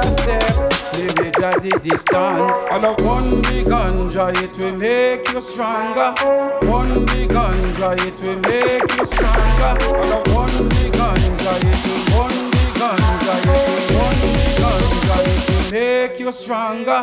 a step, limit at the distance. And a one big ganja, it will make you stronger. One big ganja, it will make you stronger. And a one big ganja, it will one big ganja, it will one big ganja, it will make you stronger.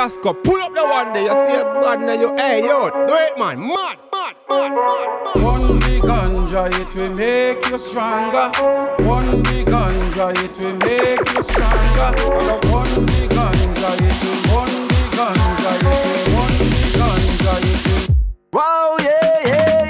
Rasco, pull up the one day. You see a bad now, you hey yo, do it man, mad, mad, mad, mad. One big ganja, it will make you stronger. One big ganja, it will make you stronger. One big ganja, it will. One big ganja, it will. One big ganja, it will. Wow, yeah, yeah, yeah.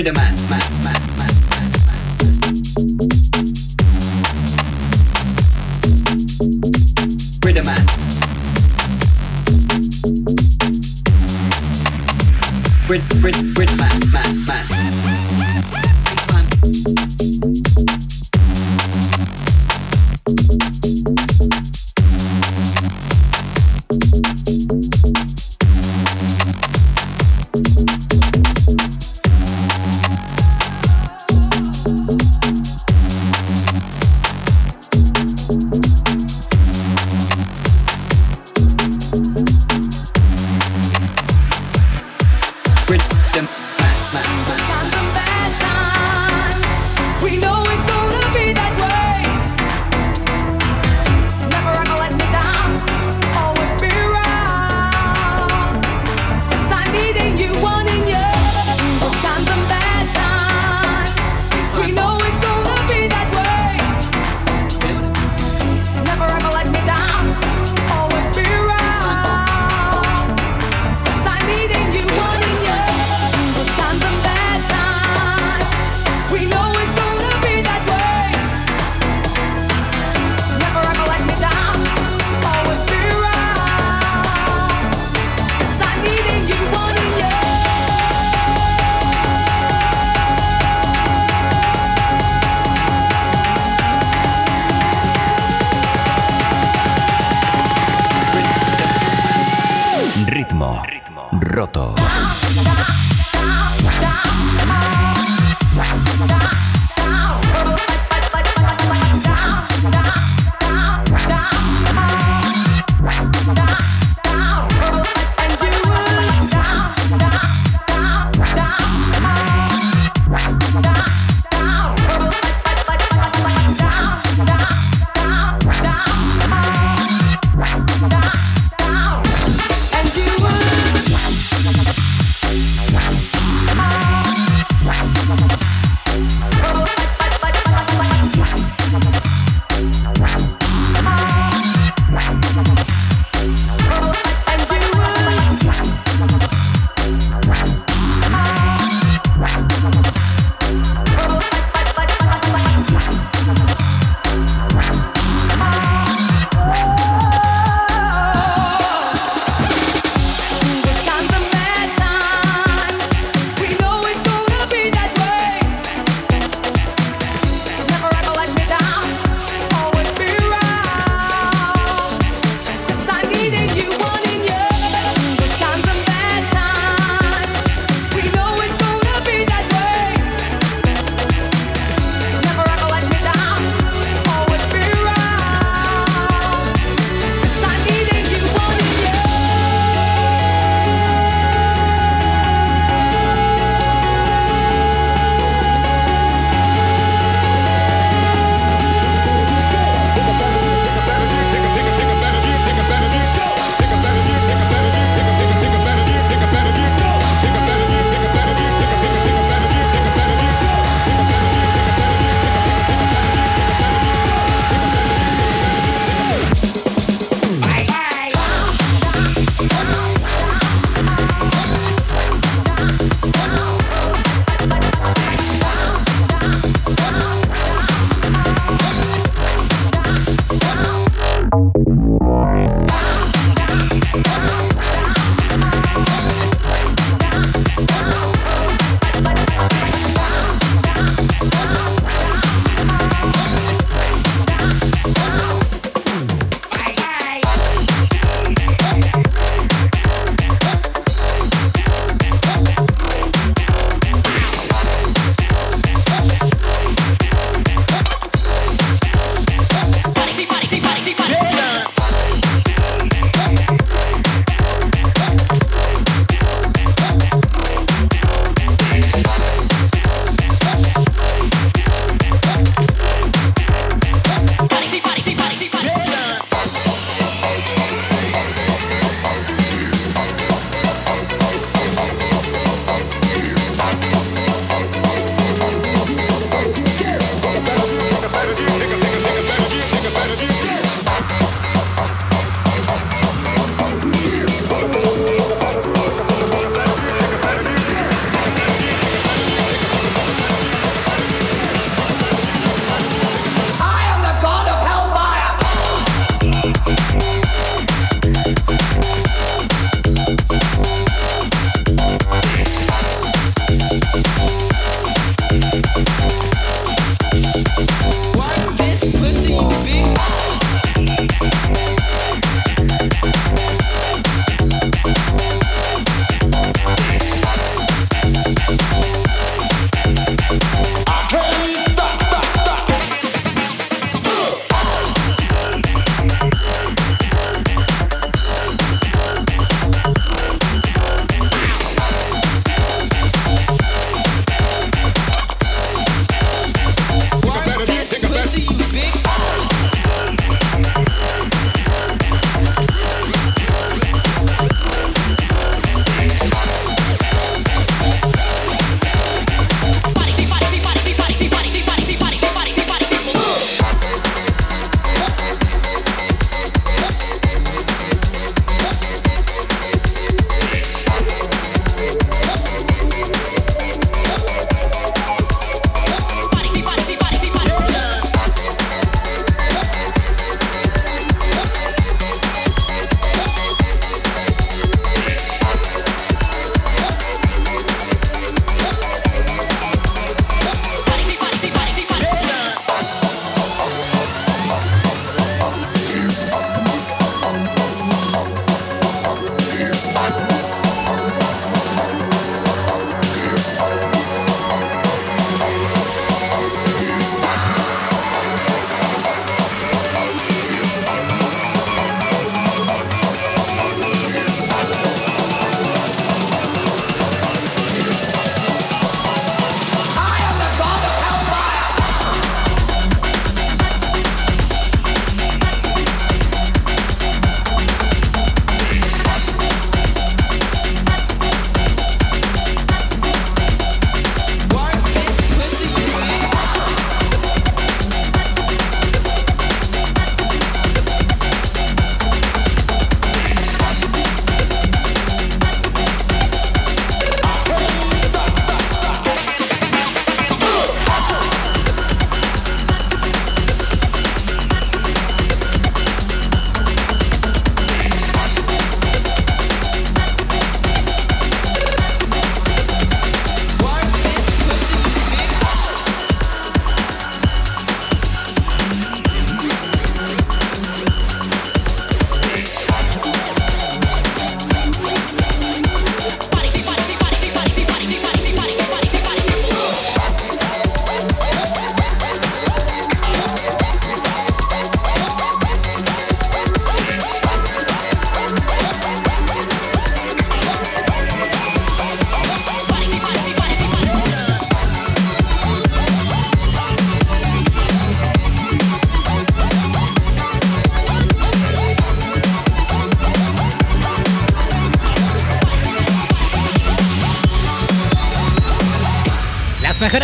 Rhythm roto.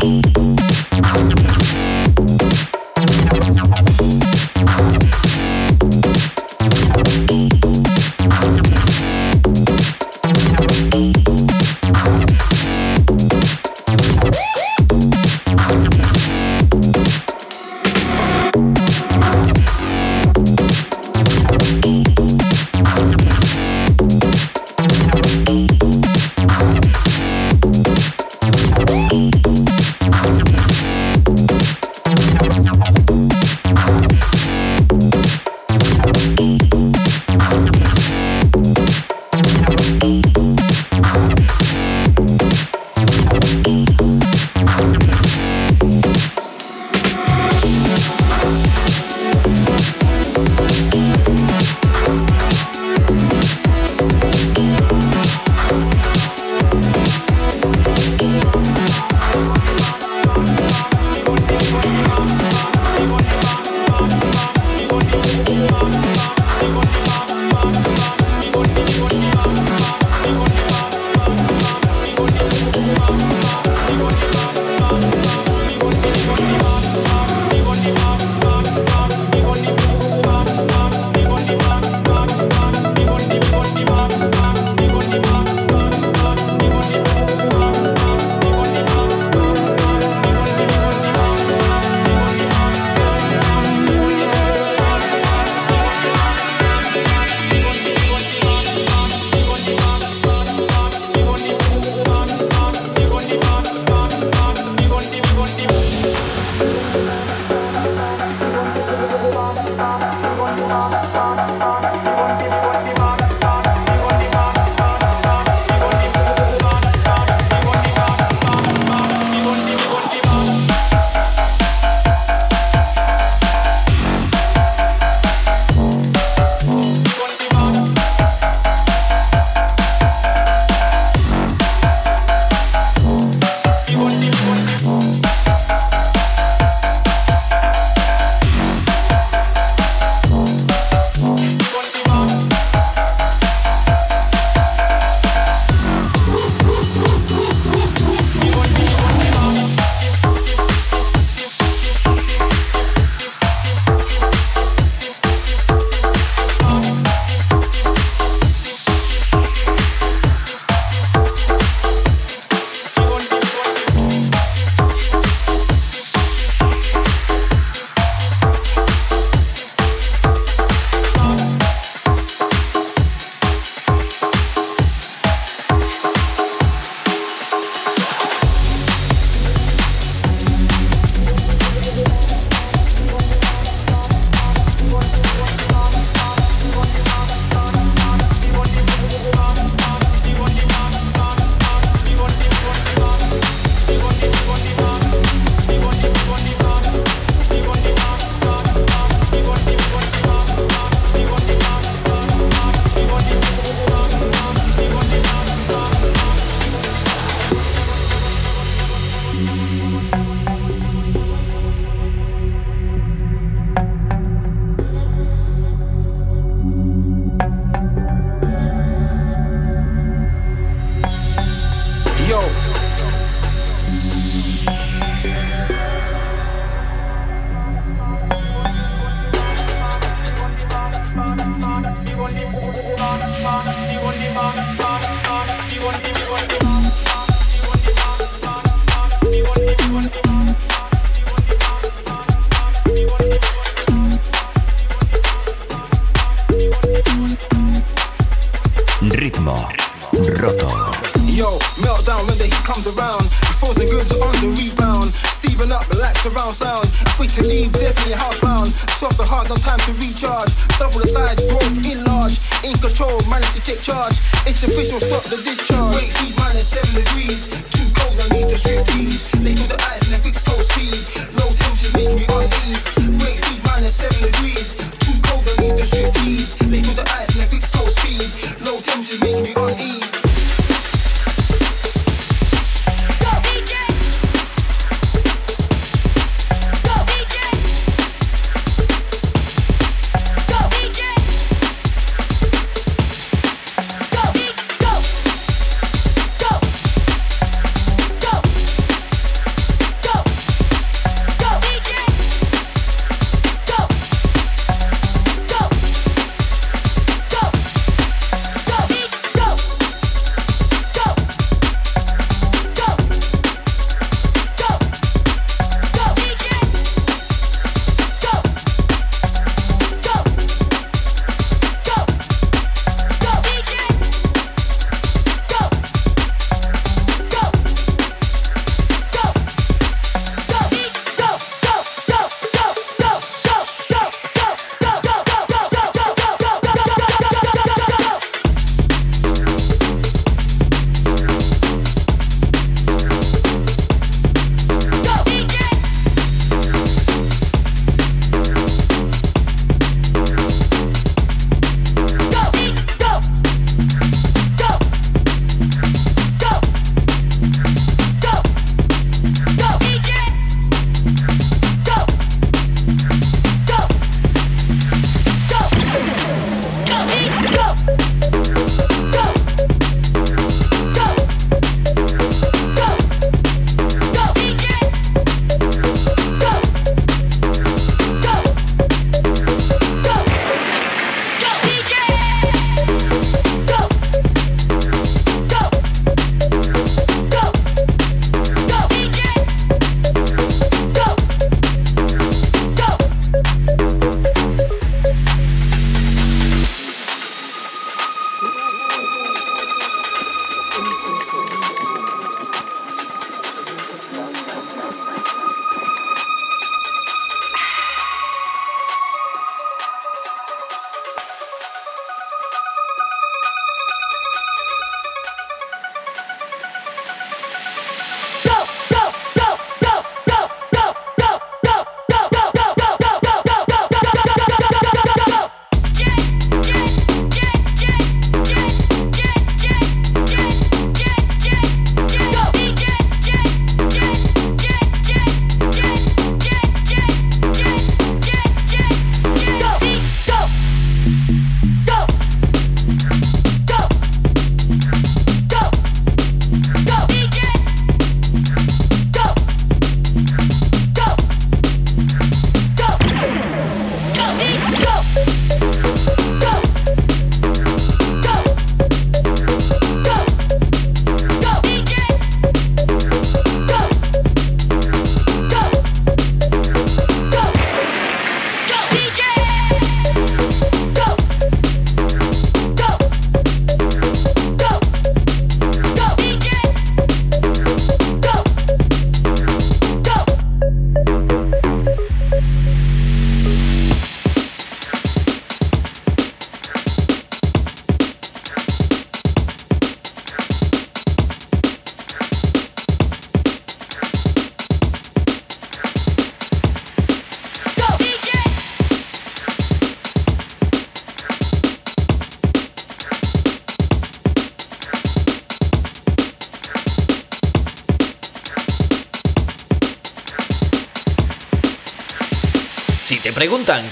Thank